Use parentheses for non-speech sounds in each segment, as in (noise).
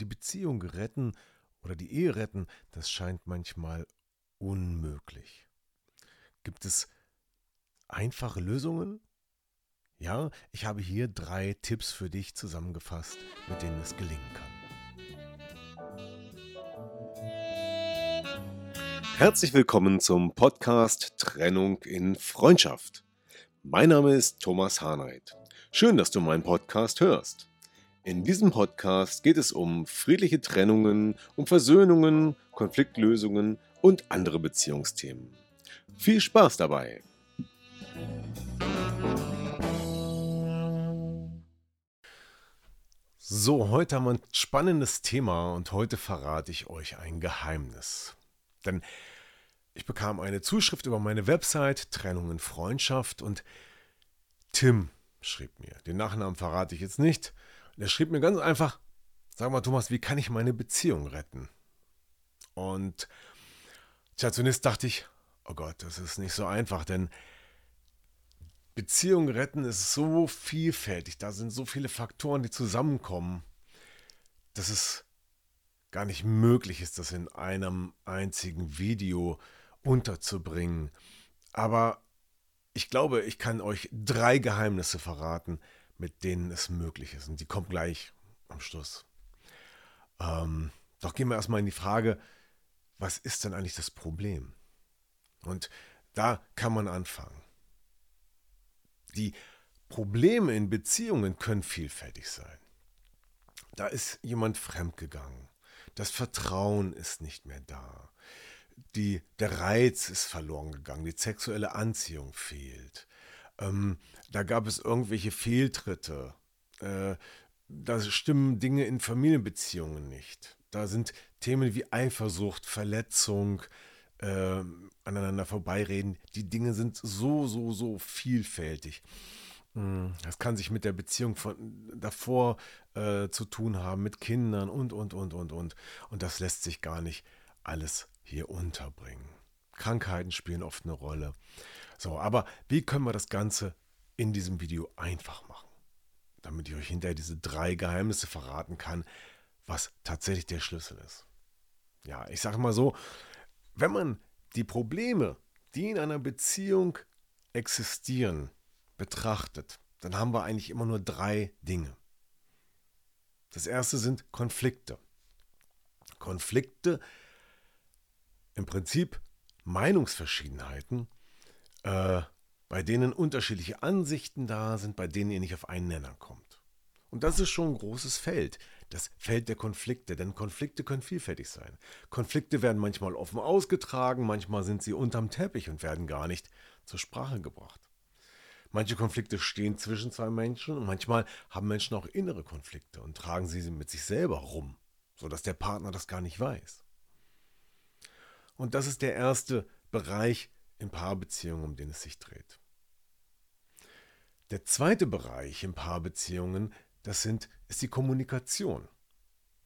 Die Beziehung retten oder die Ehe retten, das scheint manchmal unmöglich. Gibt es einfache Lösungen? Ja, ich habe hier drei Tipps für dich zusammengefasst, mit denen es gelingen kann. Herzlich willkommen zum Podcast Trennung in Freundschaft. Mein Name ist Thomas Harnight. Schön, dass du meinen Podcast hörst. In diesem Podcast geht es um friedliche Trennungen, um Versöhnungen, Konfliktlösungen und andere Beziehungsthemen. Viel Spaß dabei! So, heute haben wir ein spannendes Thema und heute verrate ich euch ein Geheimnis. Denn ich bekam eine Zuschrift über meine Website Trennung in Freundschaft und Tim schrieb mir, den Nachnamen verrate ich jetzt nicht, und er schrieb mir ganz einfach, sag mal Thomas, wie kann ich meine Beziehung retten? Und tja, zunächst dachte ich, oh Gott, das ist nicht so einfach, denn Beziehung retten ist so vielfältig, da sind so viele Faktoren, die zusammenkommen, dass es gar nicht möglich ist, das in einem einzigen Video unterzubringen. Aber ich glaube, ich kann euch drei Geheimnisse verraten, mit denen es möglich ist. Und die kommen gleich am Schluss. Ähm, doch gehen wir erstmal in die Frage, was ist denn eigentlich das Problem? Und da kann man anfangen. Die Probleme in Beziehungen können vielfältig sein. Da ist jemand fremdgegangen. Das Vertrauen ist nicht mehr da. Die, der Reiz ist verloren gegangen. Die sexuelle Anziehung fehlt. Ähm, da gab es irgendwelche Fehltritte. Äh, da stimmen Dinge in Familienbeziehungen nicht. Da sind Themen wie Eifersucht, Verletzung, äh, aneinander vorbeireden. Die Dinge sind so, so, so vielfältig. Hm, das kann sich mit der Beziehung von davor äh, zu tun haben, mit Kindern und, und, und, und, und. Und das lässt sich gar nicht alles hier unterbringen. Krankheiten spielen oft eine Rolle. So, aber wie können wir das Ganze in diesem Video einfach machen? Damit ich euch hinterher diese drei Geheimnisse verraten kann, was tatsächlich der Schlüssel ist. Ja, ich sage mal so, wenn man die Probleme, die in einer Beziehung existieren, betrachtet, dann haben wir eigentlich immer nur drei Dinge. Das erste sind Konflikte. Konflikte, im Prinzip Meinungsverschiedenheiten, äh, bei denen unterschiedliche Ansichten da sind, bei denen ihr nicht auf einen Nenner kommt. Und das ist schon ein großes Feld das Feld der Konflikte, denn Konflikte können vielfältig sein. Konflikte werden manchmal offen ausgetragen, manchmal sind sie unterm Teppich und werden gar nicht zur Sprache gebracht. Manche Konflikte stehen zwischen zwei Menschen und manchmal haben Menschen auch innere Konflikte und tragen sie mit sich selber rum, sodass der Partner das gar nicht weiß. Und das ist der erste Bereich in Paarbeziehungen, um den es sich dreht. Der zweite Bereich in Paarbeziehungen das sind, ist die Kommunikation,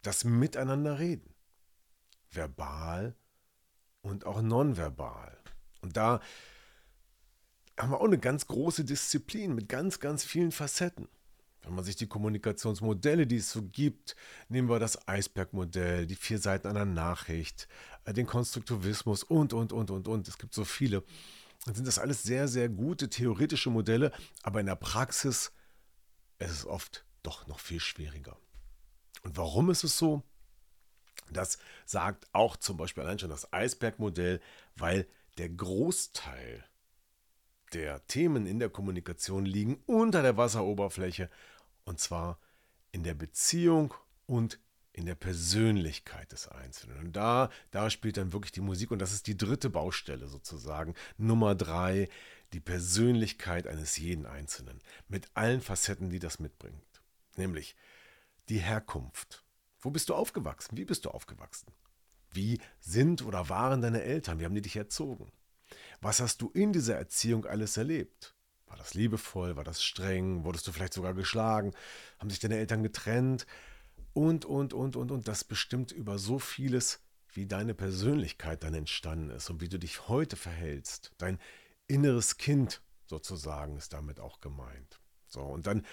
das Miteinander reden, verbal und auch nonverbal. Und da haben wir auch eine ganz große Disziplin mit ganz, ganz vielen Facetten. Wenn man sich die Kommunikationsmodelle, die es so gibt, nehmen wir das Eisbergmodell, die vier Seiten einer Nachricht, äh, den Konstruktivismus und, und, und, und, und. Es gibt so viele. Dann sind das alles sehr, sehr gute theoretische Modelle, aber in der Praxis ist es oft doch noch viel schwieriger. Und warum ist es so? Das sagt auch zum Beispiel allein schon das Eisbergmodell, weil der Großteil der Themen in der Kommunikation liegen unter der Wasseroberfläche und zwar in der Beziehung und in der Persönlichkeit des Einzelnen. Und da, da spielt dann wirklich die Musik und das ist die dritte Baustelle sozusagen. Nummer drei, die Persönlichkeit eines jeden Einzelnen mit allen Facetten, die das mitbringt. Nämlich die Herkunft. Wo bist du aufgewachsen? Wie bist du aufgewachsen? Wie sind oder waren deine Eltern? Wie haben die dich erzogen? Was hast du in dieser Erziehung alles erlebt? War das liebevoll? War das streng? Wurdest du vielleicht sogar geschlagen? Haben sich deine Eltern getrennt? Und, und, und, und, und. Das bestimmt über so vieles, wie deine Persönlichkeit dann entstanden ist und wie du dich heute verhältst. Dein inneres Kind sozusagen ist damit auch gemeint. So, und dann,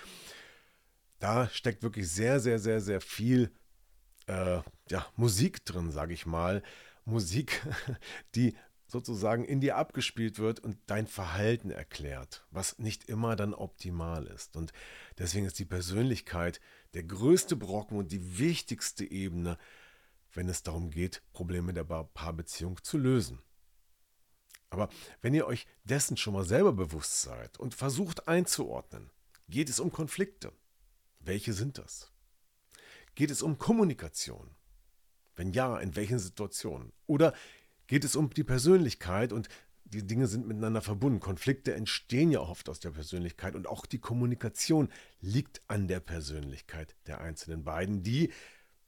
da steckt wirklich sehr, sehr, sehr, sehr viel äh, ja, Musik drin, sage ich mal. Musik, (laughs) die sozusagen in dir abgespielt wird und dein Verhalten erklärt, was nicht immer dann optimal ist. Und deswegen ist die Persönlichkeit der größte Brocken und die wichtigste Ebene, wenn es darum geht, Probleme der Paarbeziehung zu lösen. Aber wenn ihr euch dessen schon mal selber bewusst seid und versucht einzuordnen, geht es um Konflikte. Welche sind das? Geht es um Kommunikation? Wenn ja, in welchen Situationen? Oder geht es um die Persönlichkeit und die Dinge sind miteinander verbunden. Konflikte entstehen ja oft aus der Persönlichkeit und auch die Kommunikation liegt an der Persönlichkeit der einzelnen beiden, die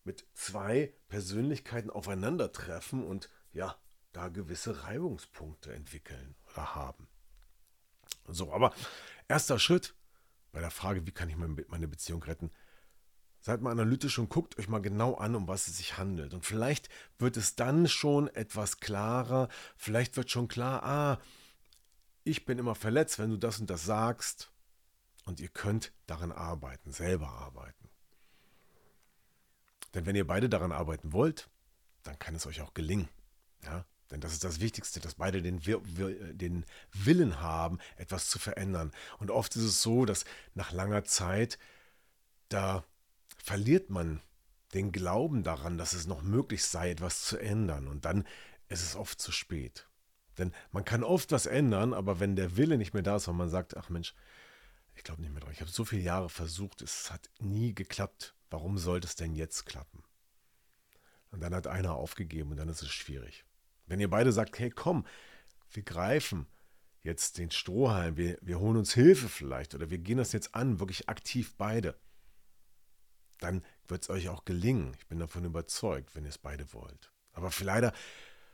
mit zwei Persönlichkeiten aufeinandertreffen und ja, da gewisse Reibungspunkte entwickeln oder haben. So, aber erster Schritt bei der Frage, wie kann ich meine Beziehung retten, Seid mal analytisch und guckt euch mal genau an, um was es sich handelt. Und vielleicht wird es dann schon etwas klarer. Vielleicht wird schon klar, ah, ich bin immer verletzt, wenn du das und das sagst. Und ihr könnt daran arbeiten, selber arbeiten. Denn wenn ihr beide daran arbeiten wollt, dann kann es euch auch gelingen. Ja? Denn das ist das Wichtigste, dass beide den, den Willen haben, etwas zu verändern. Und oft ist es so, dass nach langer Zeit da verliert man den Glauben daran, dass es noch möglich sei, etwas zu ändern. Und dann ist es oft zu spät. Denn man kann oft was ändern, aber wenn der Wille nicht mehr da ist und man sagt, ach Mensch, ich glaube nicht mehr dran, ich habe so viele Jahre versucht, es hat nie geklappt, warum sollte es denn jetzt klappen? Und dann hat einer aufgegeben und dann ist es schwierig. Wenn ihr beide sagt, hey komm, wir greifen jetzt den Strohhalm, wir, wir holen uns Hilfe vielleicht oder wir gehen das jetzt an, wirklich aktiv beide, dann wird es euch auch gelingen. Ich bin davon überzeugt, wenn ihr es beide wollt. Aber leider,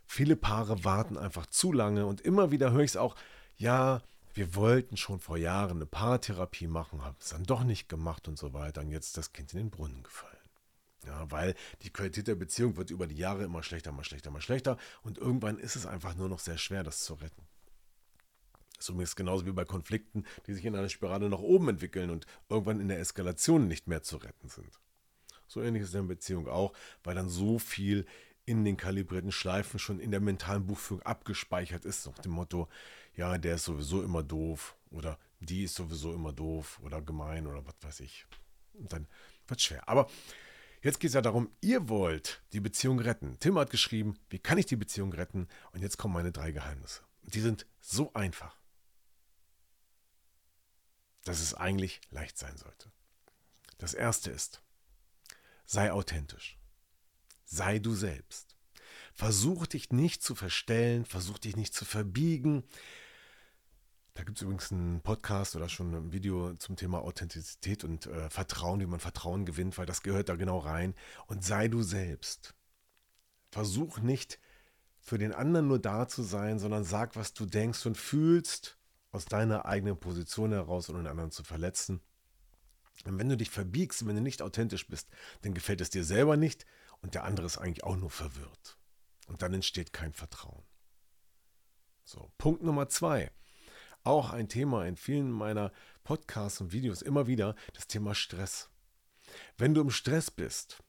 viele Paare warten einfach zu lange und immer wieder höre ich es auch, ja, wir wollten schon vor Jahren eine Paartherapie machen, haben es dann doch nicht gemacht und so weiter und jetzt ist das Kind in den Brunnen gefallen. Ja, weil die Qualität der Beziehung wird über die Jahre immer schlechter, immer schlechter, immer schlechter und irgendwann ist es einfach nur noch sehr schwer, das zu retten. Das ist übrigens genauso wie bei Konflikten, die sich in einer Spirale nach oben entwickeln und irgendwann in der Eskalation nicht mehr zu retten sind. So ähnlich ist es in der Beziehung auch, weil dann so viel in den kalibrierten Schleifen schon in der mentalen Buchführung abgespeichert ist, nach dem Motto, ja, der ist sowieso immer doof oder die ist sowieso immer doof oder gemein oder was weiß ich. Und dann wird es schwer. Aber jetzt geht es ja darum, ihr wollt die Beziehung retten. Tim hat geschrieben, wie kann ich die Beziehung retten? Und jetzt kommen meine drei Geheimnisse. Die sind so einfach dass es eigentlich leicht sein sollte. Das erste ist, sei authentisch. Sei du selbst. Versuch dich nicht zu verstellen, versuch dich nicht zu verbiegen. Da gibt es übrigens einen Podcast oder schon ein Video zum Thema Authentizität und äh, Vertrauen, wie man Vertrauen gewinnt, weil das gehört da genau rein. Und sei du selbst. Versuch nicht für den anderen nur da zu sein, sondern sag, was du denkst und fühlst aus deiner eigenen Position heraus und den anderen zu verletzen. Und wenn du dich verbiegst, wenn du nicht authentisch bist, dann gefällt es dir selber nicht und der andere ist eigentlich auch nur verwirrt. Und dann entsteht kein Vertrauen. So, Punkt Nummer zwei. Auch ein Thema in vielen meiner Podcasts und Videos immer wieder, das Thema Stress. Wenn du im Stress bist,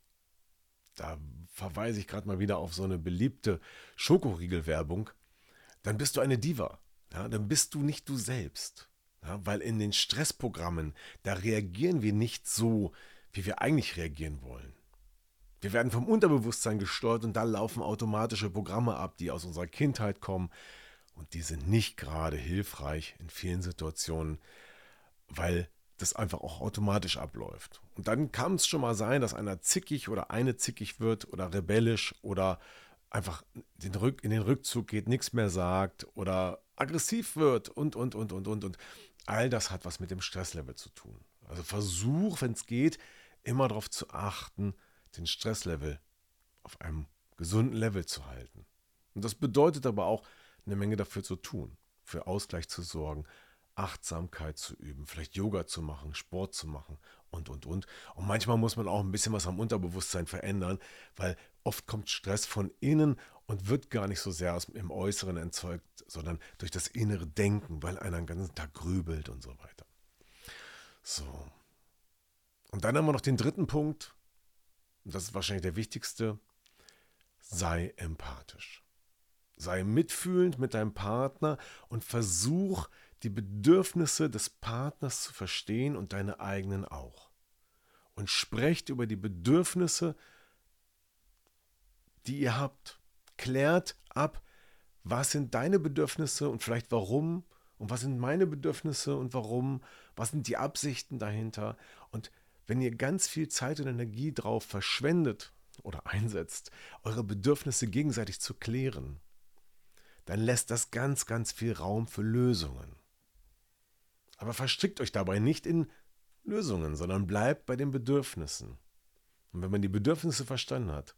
da verweise ich gerade mal wieder auf so eine beliebte Schokoriegelwerbung, dann bist du eine Diva ja, dann bist du nicht du selbst. Ja, weil in den Stressprogrammen, da reagieren wir nicht so, wie wir eigentlich reagieren wollen. Wir werden vom Unterbewusstsein gesteuert und da laufen automatische Programme ab, die aus unserer Kindheit kommen. Und die sind nicht gerade hilfreich in vielen Situationen, weil das einfach auch automatisch abläuft. Und dann kann es schon mal sein, dass einer zickig oder eine zickig wird oder rebellisch oder einfach in den Rückzug geht, nichts mehr sagt oder aggressiv wird und, und, und, und, und, und. All das hat was mit dem Stresslevel zu tun. Also versuch, wenn es geht, immer darauf zu achten, den Stresslevel auf einem gesunden Level zu halten. Und das bedeutet aber auch, eine Menge dafür zu tun, für Ausgleich zu sorgen, Achtsamkeit zu üben, vielleicht Yoga zu machen, Sport zu machen und, und, und. Und manchmal muss man auch ein bisschen was am Unterbewusstsein verändern, weil oft kommt Stress von innen und wird gar nicht so sehr aus, im Äußeren erzeugt, sondern durch das innere Denken, weil einer den ganzen Tag grübelt und so weiter. So. Und dann haben wir noch den dritten Punkt, und das ist wahrscheinlich der wichtigste, sei empathisch. Sei mitfühlend mit deinem Partner und versuch die Bedürfnisse des Partners zu verstehen und deine eigenen auch. Und sprecht über die Bedürfnisse, die ihr habt. Klärt ab, was sind deine Bedürfnisse und vielleicht warum und was sind meine Bedürfnisse und warum, was sind die Absichten dahinter. Und wenn ihr ganz viel Zeit und Energie drauf verschwendet oder einsetzt, eure Bedürfnisse gegenseitig zu klären, dann lässt das ganz, ganz viel Raum für Lösungen. Aber verstrickt euch dabei nicht in Lösungen, sondern bleibt bei den Bedürfnissen. Und wenn man die Bedürfnisse verstanden hat,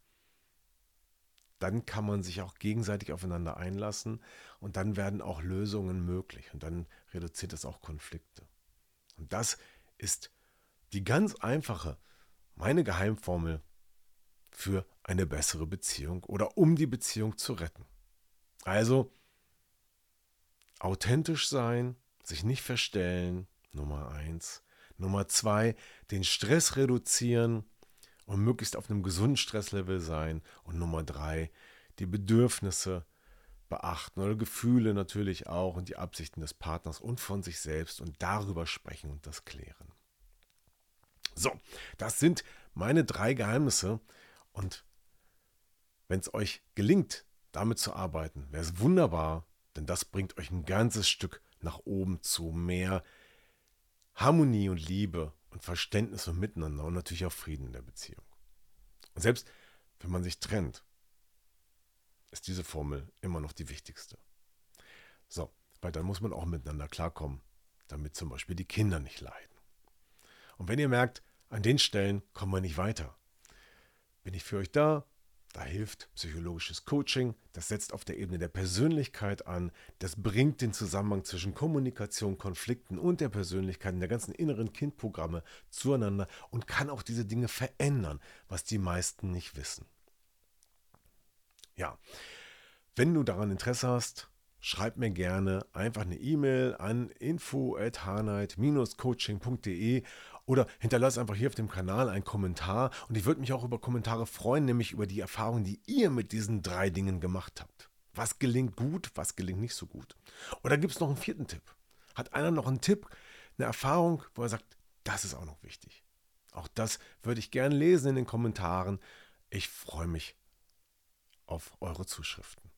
dann kann man sich auch gegenseitig aufeinander einlassen und dann werden auch Lösungen möglich und dann reduziert es auch Konflikte. Und das ist die ganz einfache, meine Geheimformel für eine bessere Beziehung oder um die Beziehung zu retten. Also authentisch sein, sich nicht verstellen, Nummer eins. Nummer zwei, den Stress reduzieren und möglichst auf einem gesunden Stresslevel sein. Und Nummer drei, die Bedürfnisse beachten oder Gefühle natürlich auch und die Absichten des Partners und von sich selbst und darüber sprechen und das klären. So, das sind meine drei Geheimnisse und wenn es euch gelingt, damit zu arbeiten, wäre es wunderbar, denn das bringt euch ein ganzes Stück nach oben zu mehr Harmonie und Liebe und Verständnis und Miteinander und natürlich auch Frieden in der Beziehung. Und selbst wenn man sich trennt, ist diese Formel immer noch die wichtigste. So, weil dann muss man auch miteinander klarkommen, damit zum Beispiel die Kinder nicht leiden. Und wenn ihr merkt, an den Stellen kommen wir nicht weiter, bin ich für euch da, da hilft psychologisches Coaching, das setzt auf der Ebene der Persönlichkeit an, das bringt den Zusammenhang zwischen Kommunikation, Konflikten und der Persönlichkeit der ganzen inneren Kindprogramme zueinander und kann auch diese Dinge verändern, was die meisten nicht wissen. Ja, wenn du daran Interesse hast, schreib mir gerne einfach eine E-Mail an info@hanheit-coaching.de oder hinterlass einfach hier auf dem Kanal einen Kommentar und ich würde mich auch über Kommentare freuen, nämlich über die Erfahrungen, die ihr mit diesen drei Dingen gemacht habt. Was gelingt gut, was gelingt nicht so gut. Oder gibt es noch einen vierten Tipp? Hat einer noch einen Tipp, eine Erfahrung, wo er sagt, das ist auch noch wichtig? Auch das würde ich gerne lesen in den Kommentaren. Ich freue mich auf eure Zuschriften.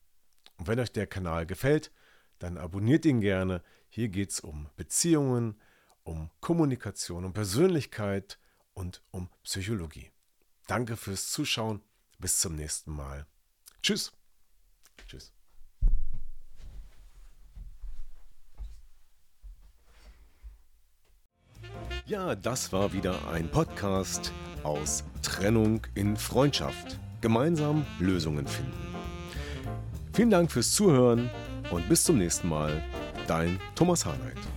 Und wenn euch der Kanal gefällt, dann abonniert ihn gerne. Hier geht es um Beziehungen, um Kommunikation, um Persönlichkeit und um Psychologie. Danke fürs Zuschauen. Bis zum nächsten Mal. Tschüss. Tschüss. Ja, das war wieder ein Podcast aus Trennung in Freundschaft. Gemeinsam Lösungen finden. Vielen Dank fürs Zuhören und bis zum nächsten Mal. Dein Thomas Harnight.